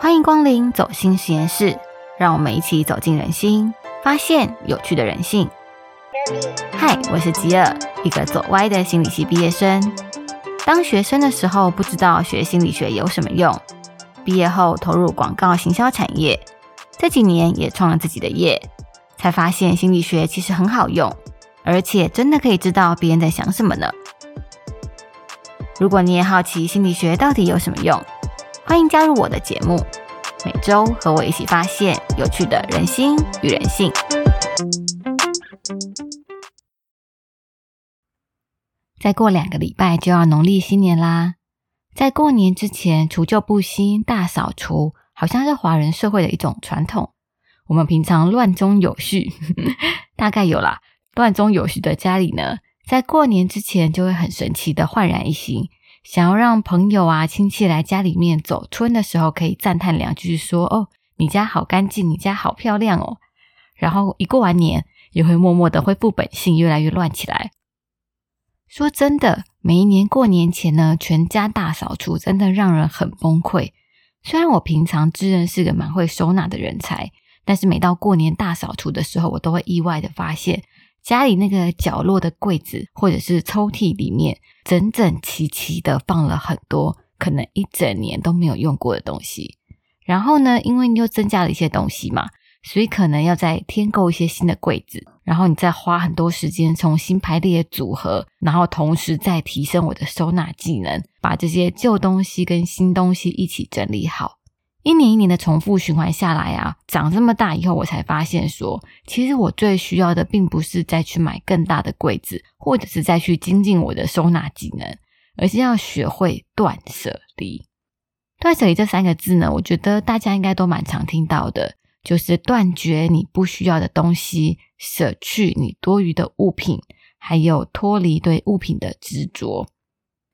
欢迎光临走心实验室，让我们一起走进人心，发现有趣的人性。嗨，我是吉尔，一个走歪的心理系毕业生。当学生的时候，不知道学心理学有什么用；毕业后投入广告行销产业，这几年也创了自己的业，才发现心理学其实很好用，而且真的可以知道别人在想什么呢。如果你也好奇心理学到底有什么用，欢迎加入我的节目，每周和我一起发现有趣的人心与人性。再过两个礼拜就要农历新年啦，在过年之前除旧布新、大扫除，好像是华人社会的一种传统。我们平常乱中有序，大概有啦。乱中有序的家里呢？在过年之前，就会很神奇的焕然一新，想要让朋友啊、亲戚来家里面走春的时候，可以赞叹两句，说：“哦，你家好干净，你家好漂亮哦。”然后一过完年，也会默默的恢复本性，越来越乱起来。说真的，每一年过年前呢，全家大扫除，真的让人很崩溃。虽然我平常自认是个蛮会收纳的人才，但是每到过年大扫除的时候，我都会意外的发现。家里那个角落的柜子或者是抽屉里面，整整齐齐的放了很多可能一整年都没有用过的东西。然后呢，因为你又增加了一些东西嘛，所以可能要再添购一些新的柜子，然后你再花很多时间重新排列组合，然后同时再提升我的收纳技能，把这些旧东西跟新东西一起整理好。一年一年的重复循环下来啊，长这么大以后，我才发现说，其实我最需要的并不是再去买更大的柜子，或者是再去精进我的收纳技能，而是要学会断舍离。断舍离这三个字呢，我觉得大家应该都蛮常听到的，就是断绝你不需要的东西，舍去你多余的物品，还有脱离对物品的执着。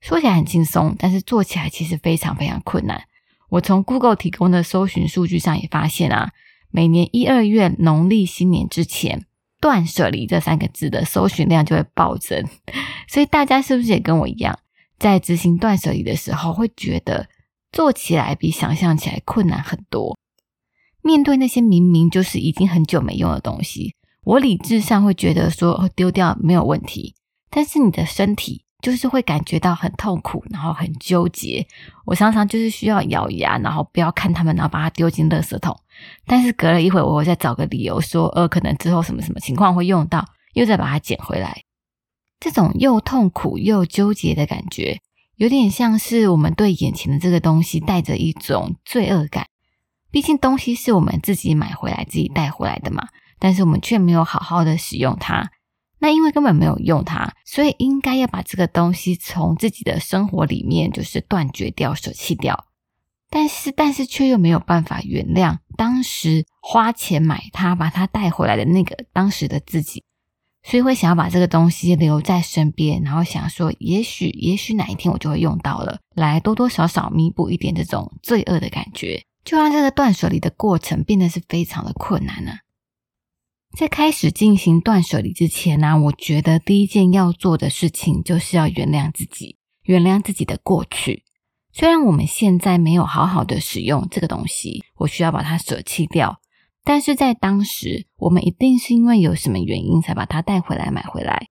说起来很轻松，但是做起来其实非常非常困难。我从 Google 提供的搜寻数据上也发现啊，每年一二月农历新年之前，“断舍离”这三个字的搜寻量就会暴增。所以大家是不是也跟我一样，在执行断舍离的时候，会觉得做起来比想象起来困难很多？面对那些明明就是已经很久没用的东西，我理智上会觉得说丢掉没有问题，但是你的身体。就是会感觉到很痛苦，然后很纠结。我常常就是需要咬牙，然后不要看他们，然后把它丢进垃圾桶。但是隔了一会我会再找个理由说，呃，可能之后什么什么情况会用到，又再把它捡回来。这种又痛苦又纠结的感觉，有点像是我们对眼前的这个东西带着一种罪恶感。毕竟东西是我们自己买回来、自己带回来的嘛，但是我们却没有好好的使用它。那因为根本没有用它，所以应该要把这个东西从自己的生活里面就是断绝掉、舍弃掉。但是，但是却又没有办法原谅当时花钱买它、把它带回来的那个当时的自己，所以会想要把这个东西留在身边，然后想说，也许，也许哪一天我就会用到了，来多多少少弥补一点这种罪恶的感觉，就让这个断舍离的过程变得是非常的困难呢。在开始进行断舍离之前呢，我觉得第一件要做的事情就是要原谅自己，原谅自己的过去。虽然我们现在没有好好的使用这个东西，我需要把它舍弃掉，但是在当时，我们一定是因为有什么原因才把它带回来买回来。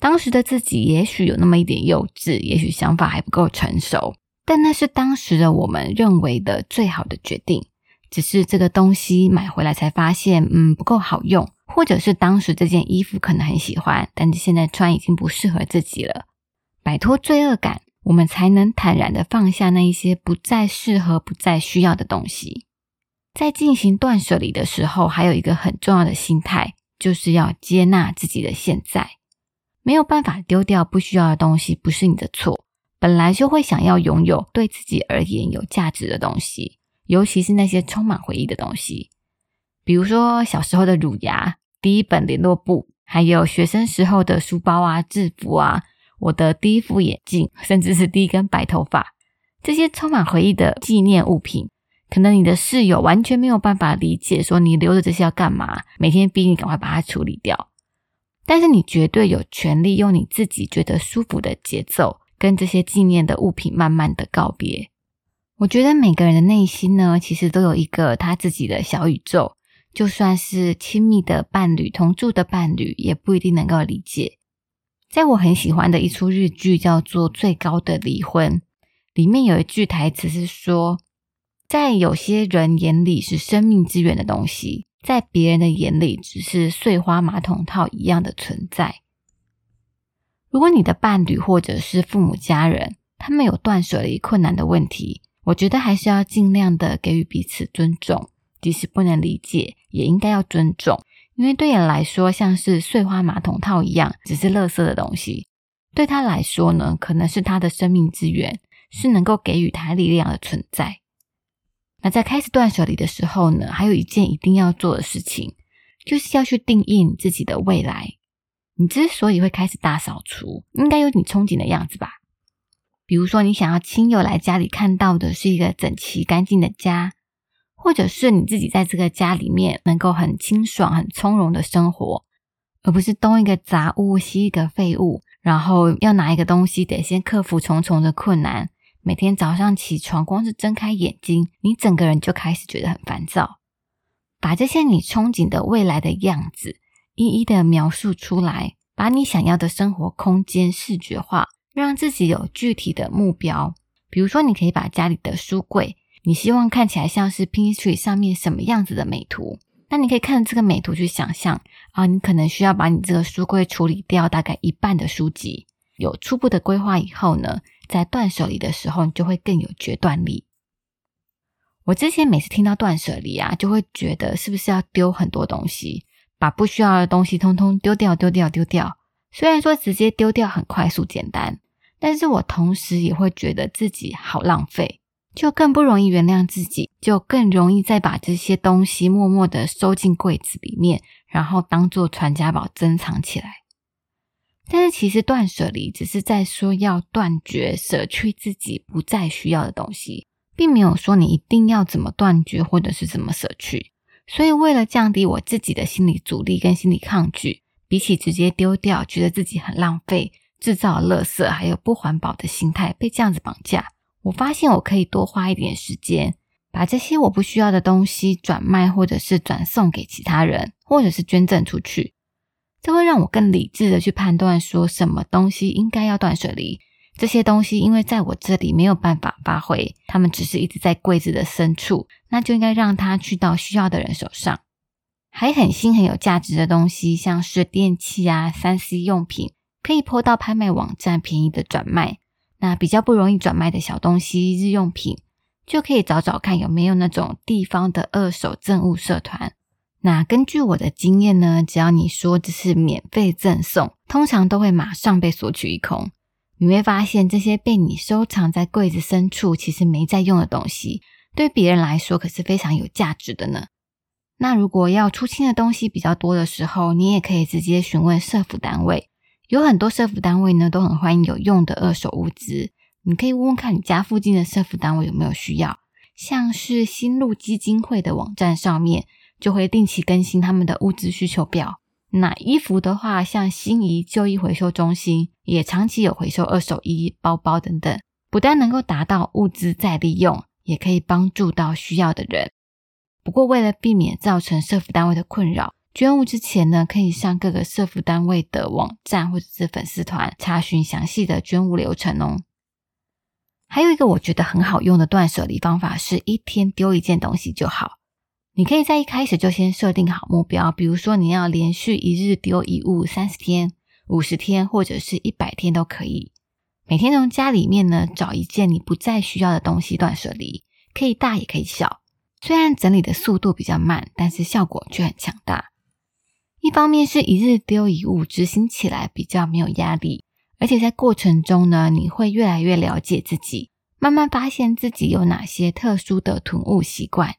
当时的自己也许有那么一点幼稚，也许想法还不够成熟，但那是当时的我们认为的最好的决定。只是这个东西买回来才发现，嗯，不够好用。或者是当时这件衣服可能很喜欢，但是现在穿已经不适合自己了。摆脱罪恶感，我们才能坦然的放下那一些不再适合、不再需要的东西。在进行断舍离的时候，还有一个很重要的心态，就是要接纳自己的现在。没有办法丢掉不需要的东西，不是你的错。本来就会想要拥有对自己而言有价值的东西，尤其是那些充满回忆的东西，比如说小时候的乳牙。第一本联络簿，还有学生时候的书包啊、制服啊，我的第一副眼镜，甚至是第一根白头发，这些充满回忆的纪念物品，可能你的室友完全没有办法理解，说你留着这些要干嘛？每天逼你赶快把它处理掉，但是你绝对有权利用你自己觉得舒服的节奏，跟这些纪念的物品慢慢的告别。我觉得每个人的内心呢，其实都有一个他自己的小宇宙，就算是亲密的伴侣、同住的伴侣，也不一定能够理解。在我很喜欢的一出日剧叫做《最高的离婚》，里面有一句台词是说：“在有些人眼里是生命之源的东西，在别人的眼里只是碎花马桶套一样的存在。”如果你的伴侣或者是父母家人，他们有断舍离困难的问题，我觉得还是要尽量的给予彼此尊重，即使不能理解，也应该要尊重。因为对人来说，像是碎花马桶套一样，只是垃圾的东西，对他来说呢，可能是他的生命之源，是能够给予他力量的存在。那在开始断舍离的时候呢，还有一件一定要做的事情，就是要去定义你自己的未来。你之所以会开始大扫除，应该有你憧憬的样子吧？比如说，你想要亲友来家里看到的是一个整齐干净的家。或者是你自己在这个家里面能够很清爽、很从容的生活，而不是东一个杂物西一个废物，然后要拿一个东西得先克服重重的困难。每天早上起床，光是睁开眼睛，你整个人就开始觉得很烦躁。把这些你憧憬的未来的样子一一的描述出来，把你想要的生活空间视觉化，让自己有具体的目标。比如说，你可以把家里的书柜。你希望看起来像是 Pinterest 上面什么样子的美图？那你可以看这个美图去想象啊，你可能需要把你这个书柜处理掉大概一半的书籍。有初步的规划以后呢，在断舍离的时候，你就会更有决断力。我之前每次听到断舍离啊，就会觉得是不是要丢很多东西，把不需要的东西通通丢掉，丢掉，丢掉。虽然说直接丢掉很快速简单，但是我同时也会觉得自己好浪费。就更不容易原谅自己，就更容易再把这些东西默默的收进柜子里面，然后当做传家宝珍藏起来。但是其实断舍离只是在说要断绝、舍去自己不再需要的东西，并没有说你一定要怎么断绝或者是怎么舍去。所以为了降低我自己的心理阻力跟心理抗拒，比起直接丢掉，觉得自己很浪费、制造垃圾，还有不环保的心态，被这样子绑架。我发现我可以多花一点时间，把这些我不需要的东西转卖，或者是转送给其他人，或者是捐赠出去。这会让我更理智的去判断，说什么东西应该要断舍离。这些东西因为在我这里没有办法发挥，他们只是一直在柜子的深处，那就应该让它去到需要的人手上。还很新很有价值的东西，像是电器啊、三 C 用品，可以抛到拍卖网站便宜的转卖。那比较不容易转卖的小东西、日用品，就可以找找看有没有那种地方的二手赠物社团。那根据我的经验呢，只要你说这是免费赠送，通常都会马上被索取一空。你会发现，这些被你收藏在柜子深处，其实没在用的东西，对别人来说可是非常有价值的呢。那如果要出清的东西比较多的时候，你也可以直接询问社府单位。有很多社服单位呢，都很欢迎有用的二手物资。你可以问问看你家附近的社服单位有没有需要。像是新路基金会的网站上面，就会定期更新他们的物资需求表。那衣服的话，像新宜旧衣回收中心也长期有回收二手衣、包包等等，不但能够达到物资再利用，也可以帮助到需要的人。不过，为了避免造成社服单位的困扰。捐物之前呢，可以上各个社福单位的网站或者是粉丝团查询详细的捐物流程哦。还有一个我觉得很好用的断舍离方法，是一天丢一件东西就好。你可以在一开始就先设定好目标，比如说你要连续一日丢一物三十天、五十天或者是一百天都可以。每天从家里面呢找一件你不再需要的东西断舍离，可以大也可以小。虽然整理的速度比较慢，但是效果却很强大。一方面是一日丢一物，执行起来比较没有压力，而且在过程中呢，你会越来越了解自己，慢慢发现自己有哪些特殊的囤物习惯。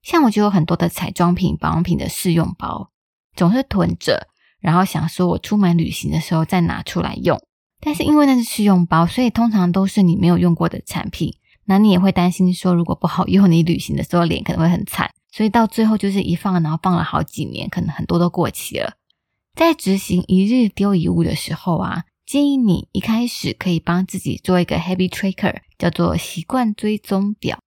像我就有很多的彩妆品、保养品的试用包，总是囤着，然后想说我出门旅行的时候再拿出来用。但是因为那是试用包，所以通常都是你没有用过的产品，那你也会担心说，如果不好用，你旅行的时候脸可能会很惨。所以到最后就是一放，然后放了好几年，可能很多都过期了。在执行一日丢一物的时候啊，建议你一开始可以帮自己做一个 habit tracker，叫做习惯追踪表。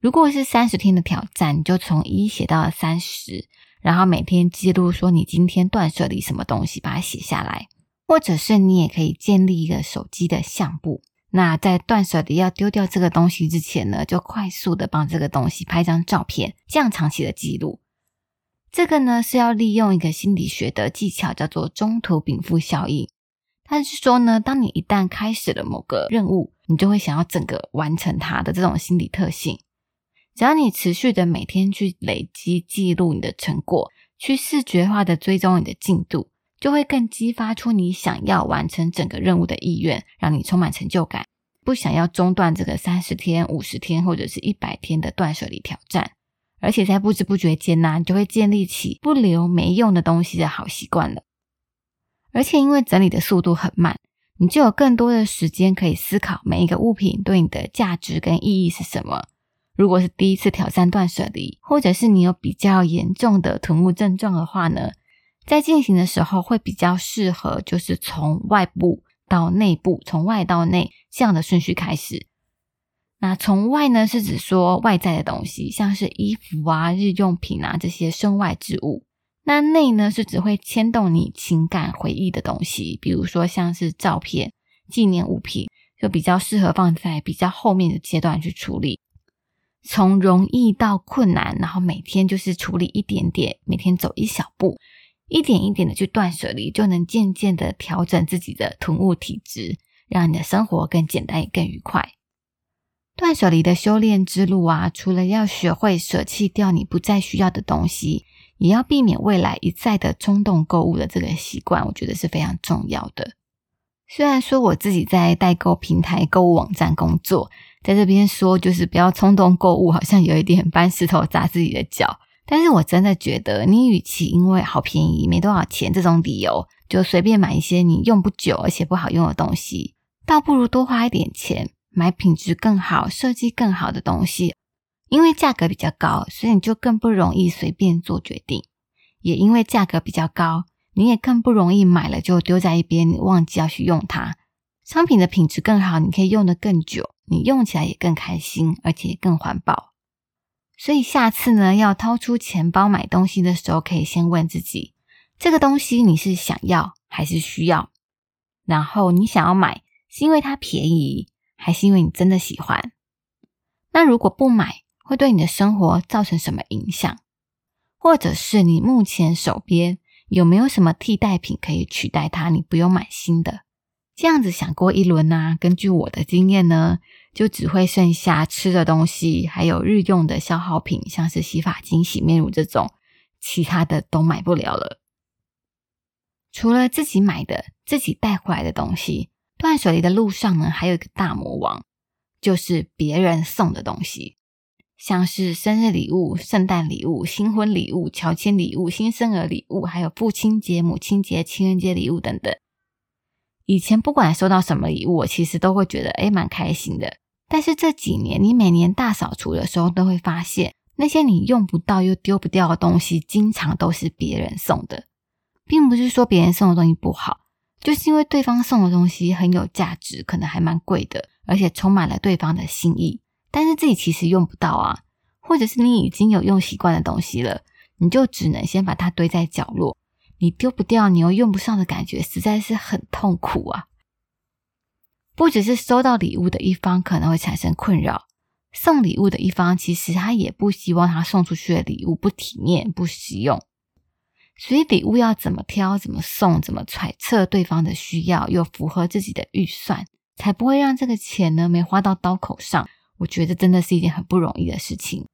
如果是三十天的挑战，你就从一写到三十，然后每天记录说你今天断舍离什么东西，把它写下来。或者是你也可以建立一个手机的相簿。那在断舍离要丢掉这个东西之前呢，就快速的帮这个东西拍张照片，这样长期的记录。这个呢是要利用一个心理学的技巧，叫做中途禀赋效应。它是说呢，当你一旦开始了某个任务，你就会想要整个完成它的这种心理特性。只要你持续的每天去累积记录你的成果，去视觉化的追踪你的进度。就会更激发出你想要完成整个任务的意愿，让你充满成就感，不想要中断这个三十天、五十天或者是一百天的断舍离挑战。而且在不知不觉间呢，你就会建立起不留没用的东西的好习惯了。而且因为整理的速度很慢，你就有更多的时间可以思考每一个物品对你的价值跟意义是什么。如果是第一次挑战断舍离，或者是你有比较严重的囤物症状的话呢？在进行的时候会比较适合，就是从外部到内部，从外到内这样的顺序开始。那从外呢，是指说外在的东西，像是衣服啊、日用品啊这些身外之物。那内呢，是指会牵动你情感回忆的东西，比如说像是照片、纪念物品，就比较适合放在比较后面的阶段去处理。从容易到困难，然后每天就是处理一点点，每天走一小步。一点一点的去断舍离，就能渐渐的调整自己的囤物体质，让你的生活更简单也更愉快。断舍离的修炼之路啊，除了要学会舍弃掉你不再需要的东西，也要避免未来一再的冲动购物的这个习惯，我觉得是非常重要的。虽然说我自己在代购平台、购物网站工作，在这边说就是不要冲动购物，好像有一点 搬石头砸自己的脚。但是我真的觉得，你与其因为好便宜、没多少钱这种理由，就随便买一些你用不久而且不好用的东西，倒不如多花一点钱买品质更好、设计更好的东西。因为价格比较高，所以你就更不容易随便做决定；也因为价格比较高，你也更不容易买了就丢在一边，忘记要去用它。商品的品质更好，你可以用得更久，你用起来也更开心，而且更环保。所以下次呢，要掏出钱包买东西的时候，可以先问自己：这个东西你是想要还是需要？然后你想要买，是因为它便宜，还是因为你真的喜欢？那如果不买，会对你的生活造成什么影响？或者是你目前手边有没有什么替代品可以取代它？你不用买新的。这样子想过一轮呢？根据我的经验呢？就只会剩下吃的东西，还有日用的消耗品，像是洗发精、洗面乳这种，其他的都买不了了。除了自己买的、自己带回来的东西，断舍离的路上呢，还有一个大魔王，就是别人送的东西，像是生日礼物、圣诞礼物、新婚礼物、乔迁礼物、新生儿礼物，还有父亲节、母亲节、情人节礼物等等。以前不管收到什么礼物，我其实都会觉得诶蛮开心的。但是这几年，你每年大扫除的时候，都会发现那些你用不到又丢不掉的东西，经常都是别人送的，并不是说别人送的东西不好，就是因为对方送的东西很有价值，可能还蛮贵的，而且充满了对方的心意，但是自己其实用不到啊，或者是你已经有用习惯的东西了，你就只能先把它堆在角落，你丢不掉，你又用不上的感觉，实在是很痛苦啊。不只是收到礼物的一方可能会产生困扰，送礼物的一方其实他也不希望他送出去的礼物不体面、不实用。所以礼物要怎么挑、怎么送、怎么揣测对方的需要，又符合自己的预算，才不会让这个钱呢没花到刀口上。我觉得真的是一件很不容易的事情。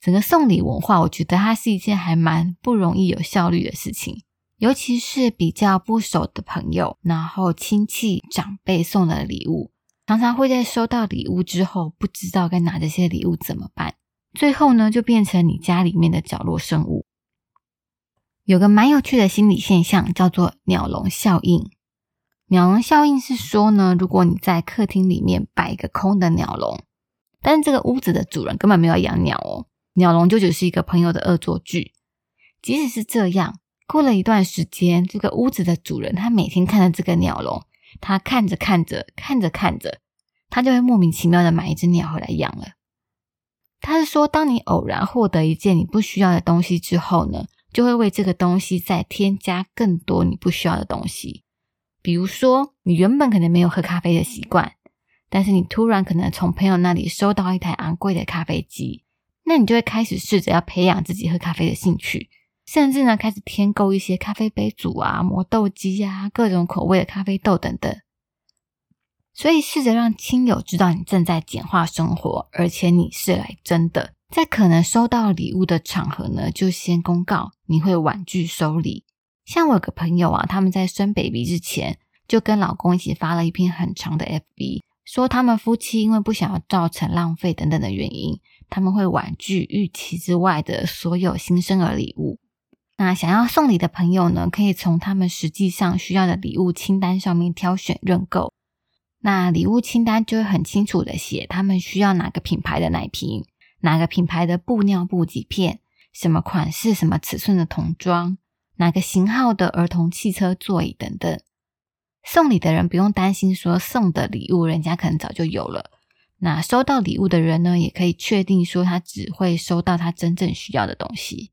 整个送礼文化，我觉得它是一件还蛮不容易有效率的事情。尤其是比较不熟的朋友，然后亲戚长辈送的礼物，常常会在收到礼物之后，不知道该拿这些礼物怎么办，最后呢，就变成你家里面的角落生物。有个蛮有趣的心理现象，叫做鸟笼效应。鸟笼效应是说呢，如果你在客厅里面摆一个空的鸟笼，但是这个屋子的主人根本没有养鸟哦，鸟笼就只是一个朋友的恶作剧。即使是这样。过了一段时间，这个屋子的主人他每天看着这个鸟笼，他看着看着看着看着，他就会莫名其妙的买一只鸟回来养了。他是说，当你偶然获得一件你不需要的东西之后呢，就会为这个东西再添加更多你不需要的东西。比如说，你原本可能没有喝咖啡的习惯，但是你突然可能从朋友那里收到一台昂贵的咖啡机，那你就会开始试着要培养自己喝咖啡的兴趣，甚至呢开始添购一些咖啡杯组啊、磨豆机啊、各种口味的咖啡豆等等。所以，试着让亲友知道你正在简化生活，而且你是来真的。在可能收到礼物的场合呢，就先公告你会婉拒收礼。像我有个朋友啊，他们在生 baby 之前，就跟老公一起发了一篇很长的 FB，说他们夫妻因为不想要造成浪费等等的原因，他们会婉拒预期之外的所有新生儿礼物。那想要送礼的朋友呢，可以从他们实际上需要的礼物清单上面挑选认购。那礼物清单就会很清楚的写，他们需要哪个品牌的奶瓶，哪个品牌的布尿布几片，什么款式、什么尺寸的童装，哪个型号的儿童汽车座椅等等。送礼的人不用担心说送的礼物人家可能早就有了，那收到礼物的人呢，也可以确定说他只会收到他真正需要的东西。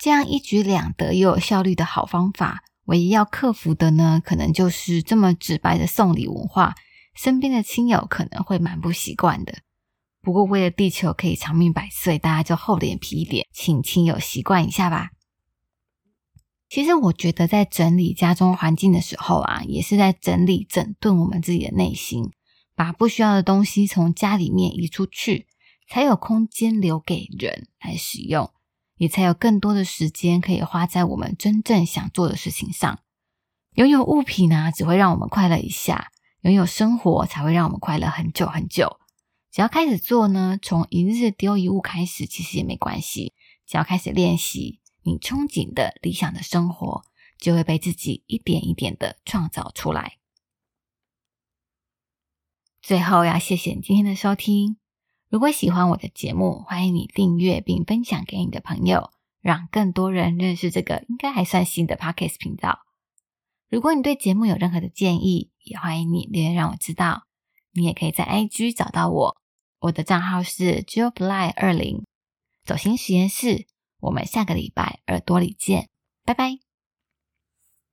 这样一举两得又有效率的好方法，唯一要克服的呢，可能就是这么直白的送礼文化。身边的亲友可能会蛮不习惯的，不过为了地球可以长命百岁，大家就厚脸皮一点，请亲友习惯一下吧。其实我觉得在整理家中环境的时候啊，也是在整理整顿我们自己的内心，把不需要的东西从家里面移出去，才有空间留给人来使用，也才有更多的时间可以花在我们真正想做的事情上。拥有物品呢，只会让我们快乐一下。拥有生活才会让我们快乐很久很久。只要开始做呢，从一日丢一物开始，其实也没关系。只要开始练习，你憧憬的理想的生活就会被自己一点一点的创造出来。最后要谢谢你今天的收听。如果喜欢我的节目，欢迎你订阅并分享给你的朋友，让更多人认识这个应该还算新的 Podcast 频道。如果你对节目有任何的建议，也欢迎你留言让我知道。你也可以在 IG 找到我，我的账号是 JoBly 二零。走心实验室，我们下个礼拜耳朵里见，拜拜。